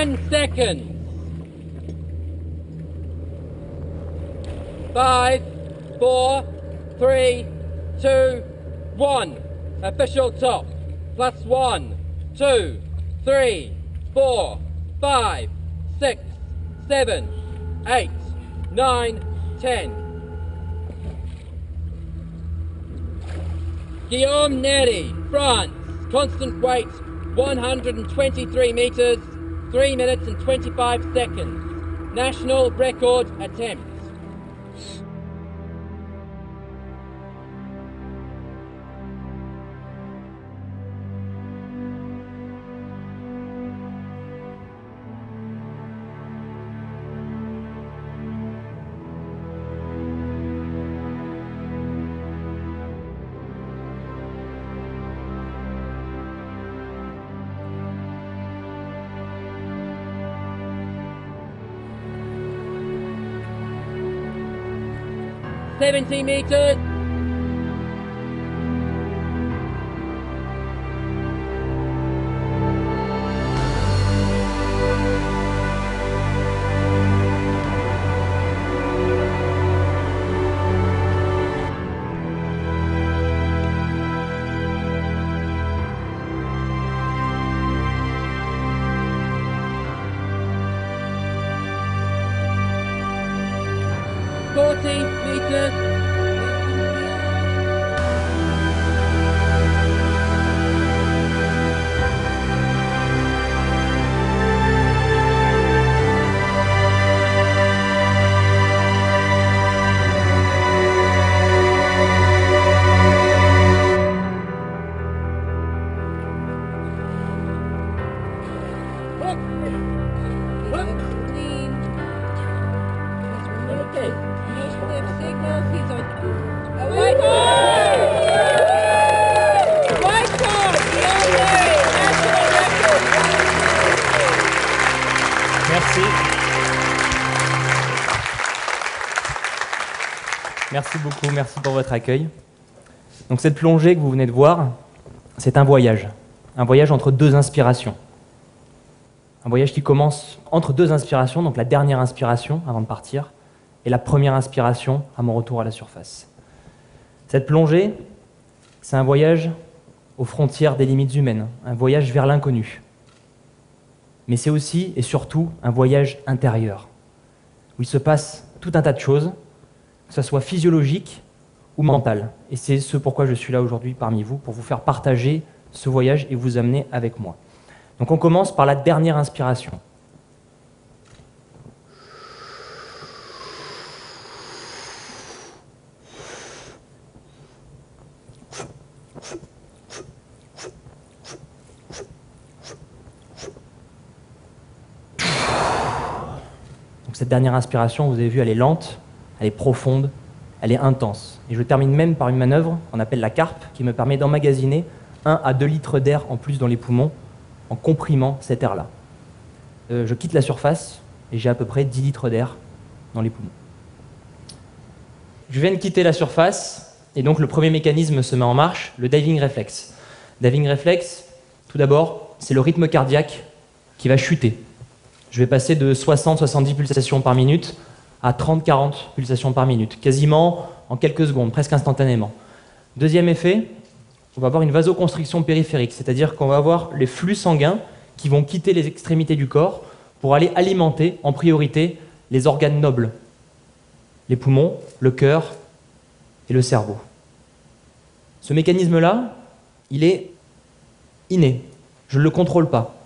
10 seconds. Five, four, three, two, one. Official top. Plus one, two, three, four, five, six, seven, eight, nine, ten. Guillaume Neri, France. Constant weight 123 meters, 3 minutes and 25 seconds. National record attempt. Seventeen meters. 40 metres Merci. Beaucoup, merci pour votre accueil. Donc cette plongée que vous venez de voir, c'est un voyage. Un voyage entre deux inspirations. Un voyage qui commence entre deux inspirations, donc la dernière inspiration avant de partir, et la première inspiration à mon retour à la surface. Cette plongée, c'est un voyage aux frontières des limites humaines, un voyage vers l'inconnu. Mais c'est aussi et surtout un voyage intérieur, où il se passe tout un tas de choses, que ce soit physiologique ou mental. Et c'est ce pourquoi je suis là aujourd'hui parmi vous, pour vous faire partager ce voyage et vous amener avec moi. Donc on commence par la dernière inspiration. Dernière inspiration, vous avez vu, elle est lente, elle est profonde, elle est intense. Et je termine même par une manœuvre qu'on appelle la carpe, qui me permet d'emmagasiner 1 à 2 litres d'air en plus dans les poumons en comprimant cet air-là. Euh, je quitte la surface et j'ai à peu près 10 litres d'air dans les poumons. Je viens de quitter la surface et donc le premier mécanisme se met en marche, le diving reflex. Diving reflex, tout d'abord, c'est le rythme cardiaque qui va chuter. Je vais passer de 60-70 pulsations par minute à 30-40 pulsations par minute, quasiment en quelques secondes, presque instantanément. Deuxième effet, on va avoir une vasoconstriction périphérique, c'est-à-dire qu'on va avoir les flux sanguins qui vont quitter les extrémités du corps pour aller alimenter en priorité les organes nobles, les poumons, le cœur et le cerveau. Ce mécanisme-là, il est inné, je ne le contrôle pas.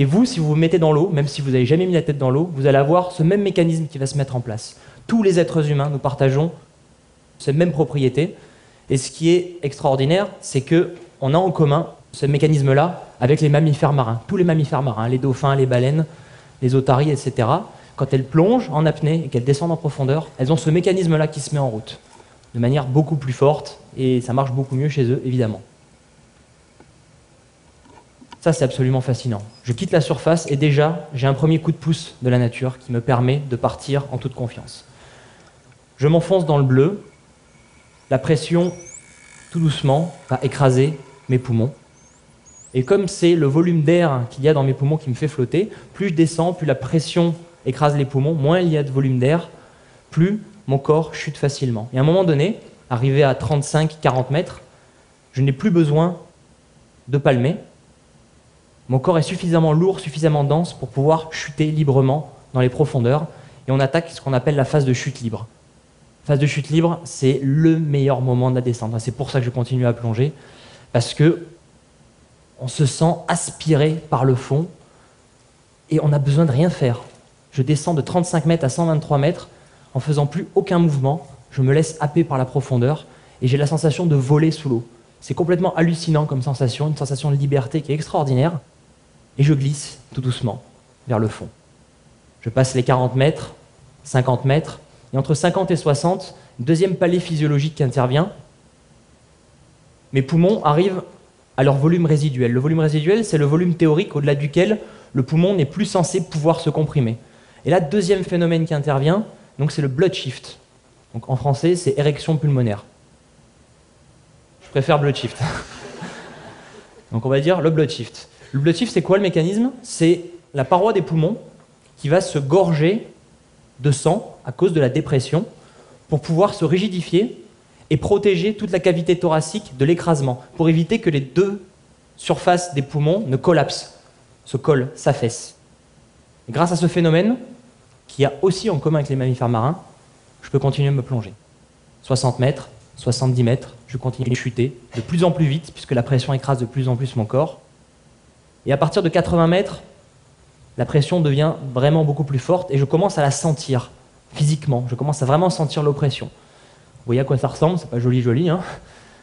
Et vous, si vous vous mettez dans l'eau, même si vous n'avez jamais mis la tête dans l'eau, vous allez avoir ce même mécanisme qui va se mettre en place. Tous les êtres humains, nous partageons cette même propriété. Et ce qui est extraordinaire, c'est que on a en commun ce mécanisme-là avec les mammifères marins. Tous les mammifères marins, les dauphins, les baleines, les otaries, etc. Quand elles plongent en apnée et qu'elles descendent en profondeur, elles ont ce mécanisme-là qui se met en route de manière beaucoup plus forte et ça marche beaucoup mieux chez eux, évidemment. Ça, c'est absolument fascinant. Je quitte la surface et déjà, j'ai un premier coup de pouce de la nature qui me permet de partir en toute confiance. Je m'enfonce dans le bleu, la pression, tout doucement, va écraser mes poumons. Et comme c'est le volume d'air qu'il y a dans mes poumons qui me fait flotter, plus je descends, plus la pression écrase les poumons, moins il y a de volume d'air, plus mon corps chute facilement. Et à un moment donné, arrivé à 35-40 mètres, je n'ai plus besoin de palmer. Mon corps est suffisamment lourd, suffisamment dense pour pouvoir chuter librement dans les profondeurs. Et on attaque ce qu'on appelle la phase de chute libre. Phase de chute libre, c'est le meilleur moment de la descente. C'est pour ça que je continue à plonger, parce que on se sent aspiré par le fond et on n'a besoin de rien faire. Je descends de 35 mètres à 123 mètres en faisant plus aucun mouvement. Je me laisse happer par la profondeur et j'ai la sensation de voler sous l'eau. C'est complètement hallucinant comme sensation, une sensation de liberté qui est extraordinaire. Et je glisse tout doucement vers le fond. Je passe les 40 mètres, 50 mètres, et entre 50 et 60, deuxième palier physiologique qui intervient. Mes poumons arrivent à leur volume résiduel. Le volume résiduel, c'est le volume théorique au-delà duquel le poumon n'est plus censé pouvoir se comprimer. Et là, deuxième phénomène qui intervient, donc c'est le blood shift. Donc en français, c'est érection pulmonaire. Je préfère blood shift. donc on va dire le blood shift. Shift, c'est quoi le mécanisme? C'est la paroi des poumons qui va se gorger de sang à cause de la dépression pour pouvoir se rigidifier et protéger toute la cavité thoracique de l'écrasement, pour éviter que les deux surfaces des poumons ne collapsent, se collent, s'affaissent. grâce à ce phénomène, qui a aussi en commun avec les mammifères marins, je peux continuer à me plonger. 60 mètres, 70 mètres, je continue à chuter de plus en plus vite, puisque la pression écrase de plus en plus mon corps. Et à partir de 80 mètres, la pression devient vraiment beaucoup plus forte et je commence à la sentir physiquement. Je commence à vraiment sentir l'oppression. Vous voyez à quoi ça ressemble C'est pas joli, joli. Hein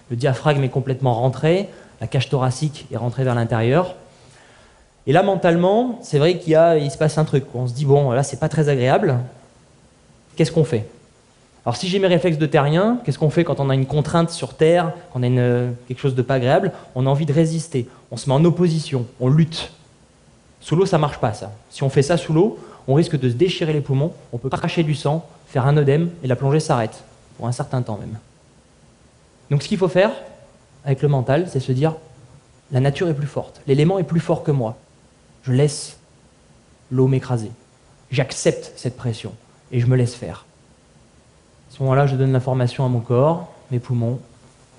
le diaphragme est complètement rentré, la cage thoracique est rentrée vers l'intérieur. Et là, mentalement, c'est vrai qu'il il se passe un truc. On se dit, bon, là, c'est pas très agréable. Qu'est-ce qu'on fait? Alors, si j'ai mes réflexes de terrien, qu'est-ce qu'on fait quand on a une contrainte sur Terre, quand on a quelque chose de pas agréable? On a envie de résister. On se met en opposition, on lutte. Sous l'eau, ça marche pas, ça. Si on fait ça sous l'eau, on risque de se déchirer les poumons, on peut cracher du sang, faire un œdème, et la plongée s'arrête pour un certain temps même. Donc ce qu'il faut faire avec le mental, c'est se dire, la nature est plus forte, l'élément est plus fort que moi. Je laisse l'eau m'écraser. J'accepte cette pression et je me laisse faire. À ce moment-là, je donne l'information à mon corps, mes poumons,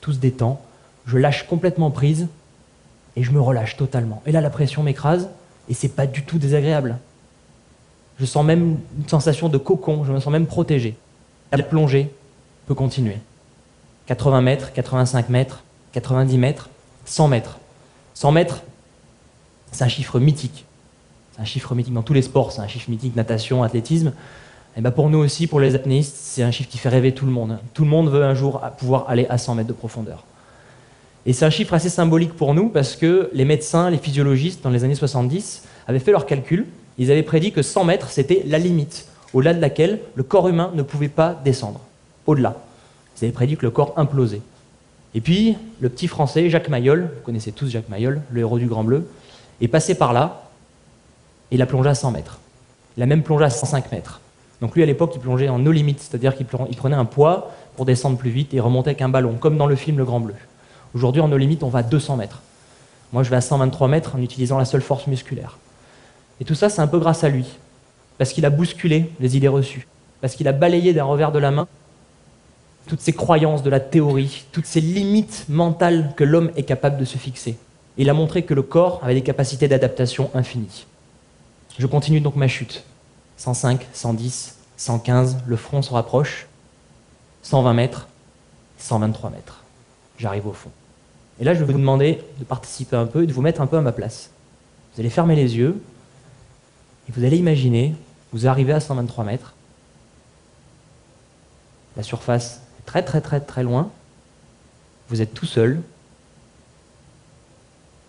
tout se détend, je lâche complètement prise et je me relâche totalement. Et là, la pression m'écrase et c'est pas du tout désagréable. Je sens même une sensation de cocon, je me sens même protégé. La plongée peut continuer. 80 mètres, 85 mètres, 90 mètres, 100 mètres. 100 mètres, c'est un chiffre mythique. C'est un chiffre mythique dans tous les sports, c'est un chiffre mythique, natation, athlétisme. Et ben pour nous aussi, pour les apnéistes, c'est un chiffre qui fait rêver tout le monde. Tout le monde veut un jour pouvoir aller à 100 mètres de profondeur. Et c'est un chiffre assez symbolique pour nous parce que les médecins, les physiologistes, dans les années 70, avaient fait leurs calculs. Ils avaient prédit que 100 mètres, c'était la limite, au-delà de laquelle le corps humain ne pouvait pas descendre au-delà. Ils avaient prédit que le corps implosait. Et puis, le petit français, Jacques Mayol, vous connaissez tous Jacques Mayol, le héros du Grand Bleu, est passé par là, et il a plongé à 100 mètres. Il a même plongé à 105 mètres. Donc lui, à l'époque, il plongeait en no limit, c'est-à-dire qu'il prenait un poids pour descendre plus vite et remonter avec un ballon, comme dans le film Le Grand Bleu. Aujourd'hui, en no limit, on va à 200 mètres. Moi, je vais à 123 mètres en utilisant la seule force musculaire. Et tout ça, c'est un peu grâce à lui, parce qu'il a bousculé les idées reçues, parce qu'il a balayé d'un revers de la main toutes ces croyances de la théorie, toutes ces limites mentales que l'homme est capable de se fixer. il a montré que le corps avait des capacités d'adaptation infinies. Je continue donc ma chute. 105, 110, 115, le front se rapproche. 120 mètres, 123 mètres. J'arrive au fond. Et là, je vais vous demander de participer un peu et de vous mettre un peu à ma place. Vous allez fermer les yeux et vous allez imaginer, vous arrivez à 123 mètres. La surface très très très très loin. Vous êtes tout seul.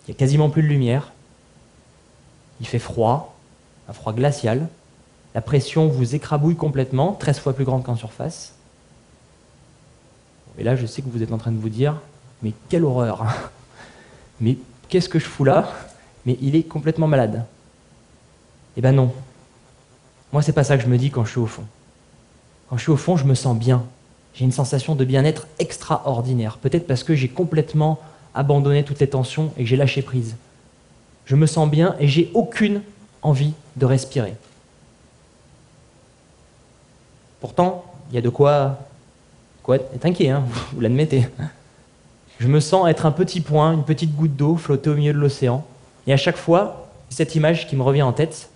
Il n'y a quasiment plus de lumière. Il fait froid, un froid glacial. La pression vous écrabouille complètement, 13 fois plus grande qu'en surface. Et là, je sais que vous êtes en train de vous dire, mais quelle horreur Mais qu'est-ce que je fous là Mais il est complètement malade. Eh ben non. Moi, c'est pas ça que je me dis quand je suis au fond. Quand je suis au fond, je me sens bien j'ai une sensation de bien-être extraordinaire. Peut-être parce que j'ai complètement abandonné toutes les tensions et que j'ai lâché prise. Je me sens bien et j'ai aucune envie de respirer. Pourtant, il y a de quoi, quoi être inquiet, vous l'admettez. Je me sens être un petit point, une petite goutte d'eau flotter au milieu de l'océan. Et à chaque fois, cette image qui me revient en tête,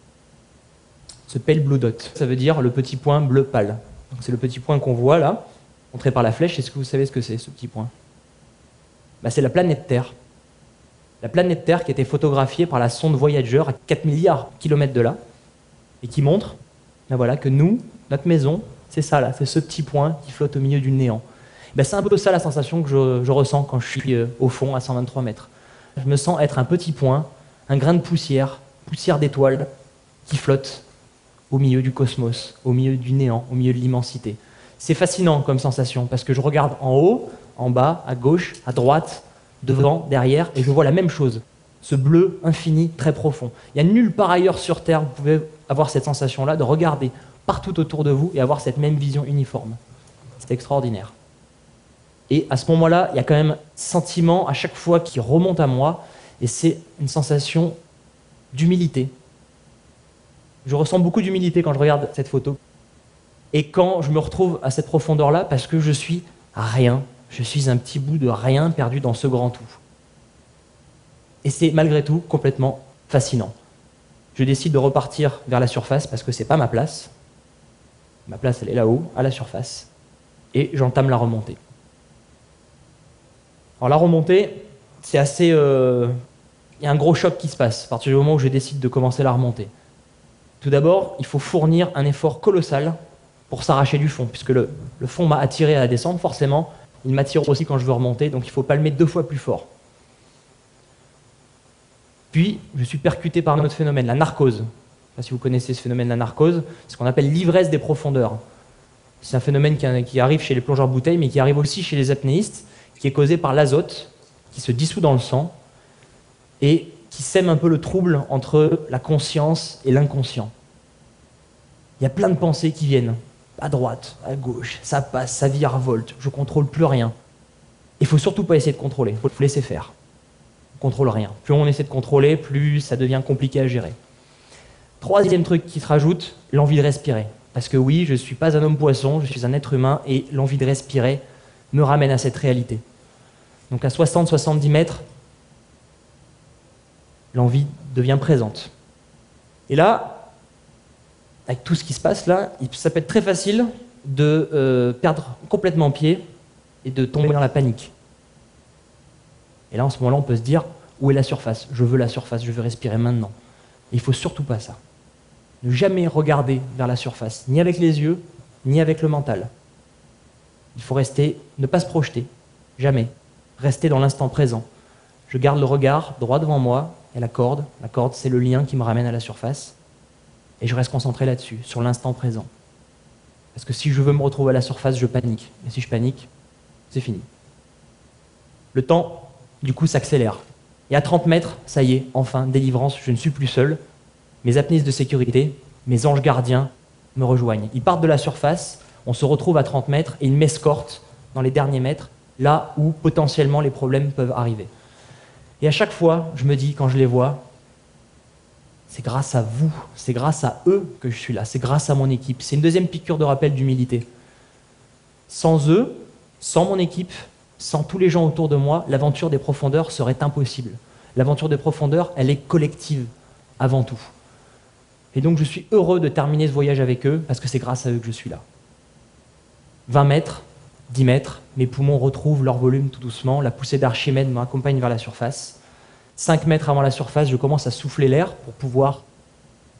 ce pale blue dot. Ça veut dire le petit point bleu pâle. C'est le petit point qu'on voit là, montré par la flèche. Est-ce que vous savez ce que c'est, ce petit point? Bah, C'est la planète Terre. La planète Terre qui a été photographiée par la sonde Voyager à 4 milliards de kilomètres de là, et qui montre bah, voilà, que nous, notre maison, c'est ça là, c'est ce petit point qui flotte au milieu du néant. Bah, c'est un peu ça la sensation que je, je ressens quand je suis euh, au fond à 123 mètres. Je me sens être un petit point, un grain de poussière, poussière d'étoiles, qui flotte au milieu du cosmos, au milieu du néant, au milieu de l'immensité. C'est fascinant comme sensation parce que je regarde en haut, en bas, à gauche, à droite, devant, derrière, et je vois la même chose. Ce bleu infini, très profond. Il n'y a nulle part ailleurs sur Terre, vous pouvez avoir cette sensation-là de regarder partout autour de vous et avoir cette même vision uniforme. C'est extraordinaire. Et à ce moment-là, il y a quand même sentiment à chaque fois qui remonte à moi, et c'est une sensation d'humilité. Je ressens beaucoup d'humilité quand je regarde cette photo. Et quand je me retrouve à cette profondeur-là, parce que je suis rien, je suis un petit bout de rien perdu dans ce grand tout. Et c'est malgré tout complètement fascinant. Je décide de repartir vers la surface parce que c'est pas ma place. Ma place, elle est là-haut, à la surface. Et j'entame la remontée. Alors la remontée, c'est assez... Euh, il y a un gros choc qui se passe à partir du moment où je décide de commencer la remontée. Tout d'abord, il faut fournir un effort colossal pour s'arracher du fond, puisque le, le fond m'a attiré à la descente, forcément, il m'attire aussi quand je veux remonter, donc il faut mettre deux fois plus fort. Puis, je suis percuté par un autre phénomène, la narcose. Si vous connaissez ce phénomène, la narcose, ce qu'on appelle l'ivresse des profondeurs. C'est un phénomène qui arrive chez les plongeurs bouteilles, mais qui arrive aussi chez les apnéistes, qui est causé par l'azote, qui se dissout dans le sang, et qui sème un peu le trouble entre la conscience et l'inconscient. Il y a plein de pensées qui viennent, à droite, à gauche, ça passe, ça virevolte, je contrôle plus rien. Il faut surtout pas essayer de contrôler, il faut laisser faire. On contrôle rien. Plus on essaie de contrôler, plus ça devient compliqué à gérer. Troisième truc qui se rajoute, l'envie de respirer. Parce que oui, je ne suis pas un homme poisson, je suis un être humain et l'envie de respirer me ramène à cette réalité. Donc à 60-70 mètres, l'envie devient présente. Et là, avec tout ce qui se passe là, ça peut être très facile de euh, perdre complètement pied et de tomber dans la panique. Et là, en ce moment-là, on peut se dire, où est la surface? Je veux la surface, je veux respirer maintenant. il ne faut surtout pas ça. Ne jamais regarder vers la surface, ni avec les yeux, ni avec le mental. Il faut rester, ne pas se projeter, jamais. Rester dans l'instant présent. Je garde le regard droit devant moi et la corde. La corde, c'est le lien qui me ramène à la surface. Et je reste concentré là-dessus, sur l'instant présent. Parce que si je veux me retrouver à la surface, je panique. Et si je panique, c'est fini. Le temps, du coup, s'accélère. Et à 30 mètres, ça y est, enfin, délivrance, je ne suis plus seul. Mes apnéistes de sécurité, mes anges gardiens me rejoignent. Ils partent de la surface, on se retrouve à 30 mètres et ils m'escortent dans les derniers mètres, là où potentiellement les problèmes peuvent arriver. Et à chaque fois, je me dis, quand je les vois, c'est grâce à vous, c'est grâce à eux que je suis là, c'est grâce à mon équipe. C'est une deuxième piqûre de rappel d'humilité. Sans eux, sans mon équipe, sans tous les gens autour de moi, l'aventure des profondeurs serait impossible. L'aventure des profondeurs, elle est collective avant tout. Et donc je suis heureux de terminer ce voyage avec eux parce que c'est grâce à eux que je suis là. 20 mètres, 10 mètres, mes poumons retrouvent leur volume tout doucement, la poussée d'Archimède m'accompagne vers la surface. 5 mètres avant la surface, je commence à souffler l'air pour pouvoir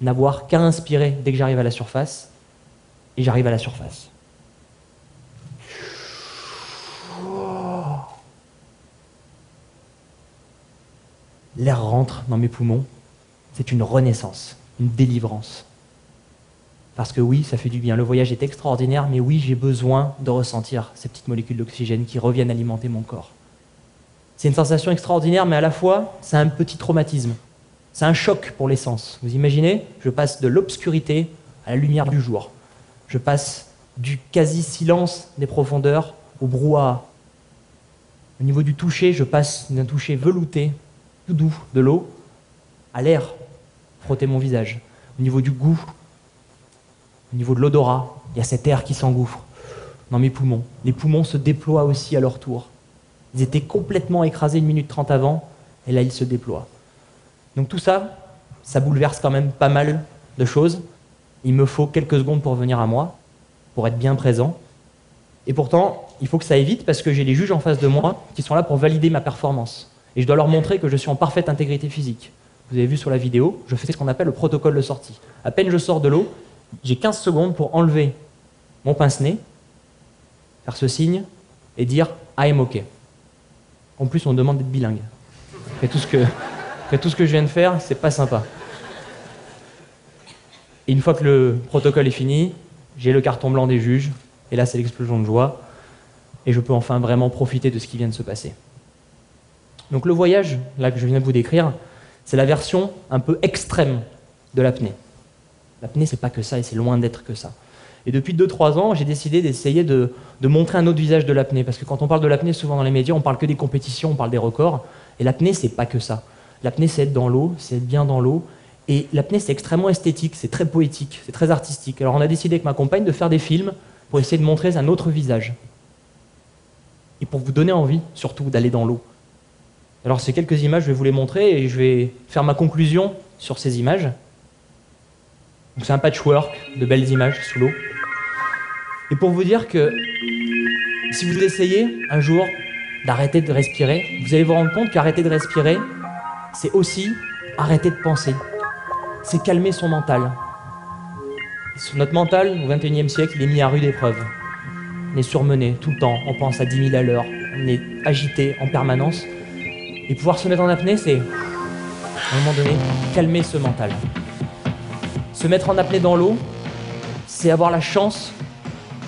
n'avoir qu'à inspirer dès que j'arrive à la surface, et j'arrive à la surface. L'air rentre dans mes poumons, c'est une renaissance, une délivrance. Parce que oui, ça fait du bien. Le voyage est extraordinaire, mais oui, j'ai besoin de ressentir ces petites molécules d'oxygène qui reviennent alimenter mon corps. C'est une sensation extraordinaire, mais à la fois, c'est un petit traumatisme. C'est un choc pour l'essence. Vous imaginez Je passe de l'obscurité à la lumière du jour. Je passe du quasi-silence des profondeurs au brouhaha. Au niveau du toucher, je passe d'un toucher velouté, tout doux, de l'eau, à l'air, frotter mon visage. Au niveau du goût, au niveau de l'odorat, il y a cet air qui s'engouffre dans mes poumons. Les poumons se déploient aussi à leur tour. Ils étaient complètement écrasés une minute trente avant, et là ils se déploient. Donc tout ça, ça bouleverse quand même pas mal de choses. Il me faut quelques secondes pour venir à moi, pour être bien présent. Et pourtant, il faut que ça aille vite parce que j'ai les juges en face de moi qui sont là pour valider ma performance. Et je dois leur montrer que je suis en parfaite intégrité physique. Vous avez vu sur la vidéo, je fais ce qu'on appelle le protocole de sortie. À peine je sors de l'eau, j'ai 15 secondes pour enlever mon pince-nez, faire ce signe et dire I'm OK. En plus, on me demande d'être bilingue. Après tout ce que, après tout ce que je viens de faire, c'est pas sympa. Et une fois que le protocole est fini, j'ai le carton blanc des juges, et là c'est l'explosion de joie, et je peux enfin vraiment profiter de ce qui vient de se passer. Donc le voyage, là que je viens de vous décrire, c'est la version un peu extrême de l'apnée. L'apnée, c'est pas que ça, et c'est loin d'être que ça. Et depuis 2-3 ans, j'ai décidé d'essayer de, montrer un autre visage de l'apnée. Parce que quand on parle de l'apnée, souvent dans les médias, on parle que des compétitions, on parle des records. Et l'apnée, c'est pas que ça. L'apnée, c'est être dans l'eau, c'est être bien dans l'eau. Et l'apnée, c'est extrêmement esthétique, c'est très poétique, c'est très artistique. Alors on a décidé avec ma compagne de faire des films pour essayer de montrer un autre visage. Et pour vous donner envie, surtout, d'aller dans l'eau. Alors ces quelques images, je vais vous les montrer et je vais faire ma conclusion sur ces images. C'est un patchwork de belles images sous l'eau. Et pour vous dire que si vous essayez un jour d'arrêter de respirer, vous allez vous rendre compte qu'arrêter de respirer, c'est aussi arrêter de penser. C'est calmer son mental. Notre mental, au XXIe siècle, il est mis à rude épreuve. On est surmené tout le temps, on pense à 10 000 à l'heure, on est agité en permanence. Et pouvoir se mettre en apnée, c'est, à un moment donné, calmer ce mental. Se mettre en apnée dans l'eau, c'est avoir la chance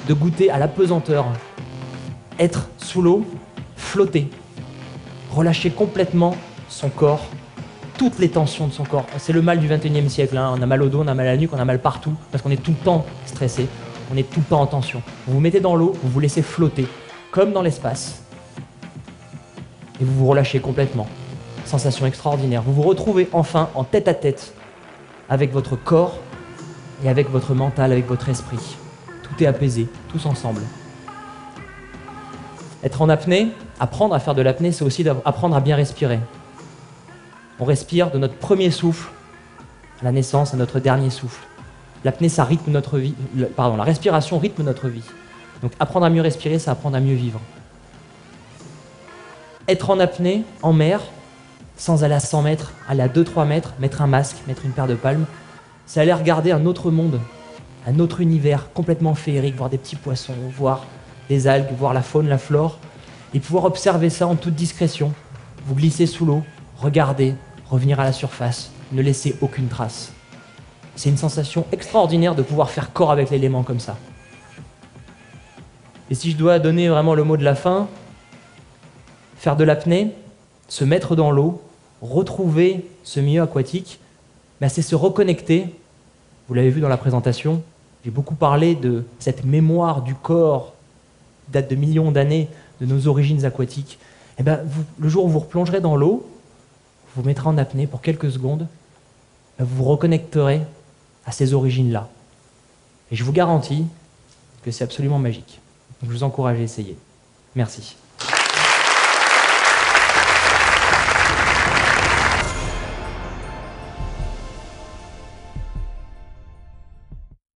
de goûter à la pesanteur. Être sous l'eau, flotter, relâcher complètement son corps, toutes les tensions de son corps. C'est le mal du 21e siècle. Hein. On a mal au dos, on a mal à la nuque, on a mal partout, parce qu'on est tout le temps stressé, on est tout le temps en tension. Vous vous mettez dans l'eau, vous vous laissez flotter, comme dans l'espace, et vous vous relâchez complètement. Sensation extraordinaire. Vous vous retrouvez enfin en tête à tête avec votre corps et avec votre mental, avec votre esprit. Tout est apaisé, tous ensemble. Être en apnée, apprendre à faire de l'apnée, c'est aussi apprendre à bien respirer. On respire de notre premier souffle à la naissance à notre dernier souffle. L'apnée, ça rythme notre vie. pardon, la respiration rythme notre vie. Donc apprendre à mieux respirer, c'est apprendre à mieux vivre. Être en apnée, en mer, sans aller à 100 mètres, aller à 2-3 mètres, mettre un masque, mettre une paire de palmes, c'est aller regarder un autre monde, un autre univers complètement féerique, voir des petits poissons, voir des algues, voir la faune, la flore, et pouvoir observer ça en toute discrétion. Vous glissez sous l'eau, regardez, revenir à la surface, ne laisser aucune trace. C'est une sensation extraordinaire de pouvoir faire corps avec l'élément comme ça. Et si je dois donner vraiment le mot de la fin, faire de l'apnée, se mettre dans l'eau, retrouver ce milieu aquatique, ben c'est se reconnecter. Vous l'avez vu dans la présentation, j'ai beaucoup parlé de cette mémoire du corps date de millions d'années de nos origines aquatiques. Et ben, vous, le jour où vous replongerez dans l'eau, vous mettrez en apnée pour quelques secondes, ben vous vous reconnecterez à ces origines-là. Et je vous garantis que c'est absolument magique. Je vous encourage à essayer. Merci.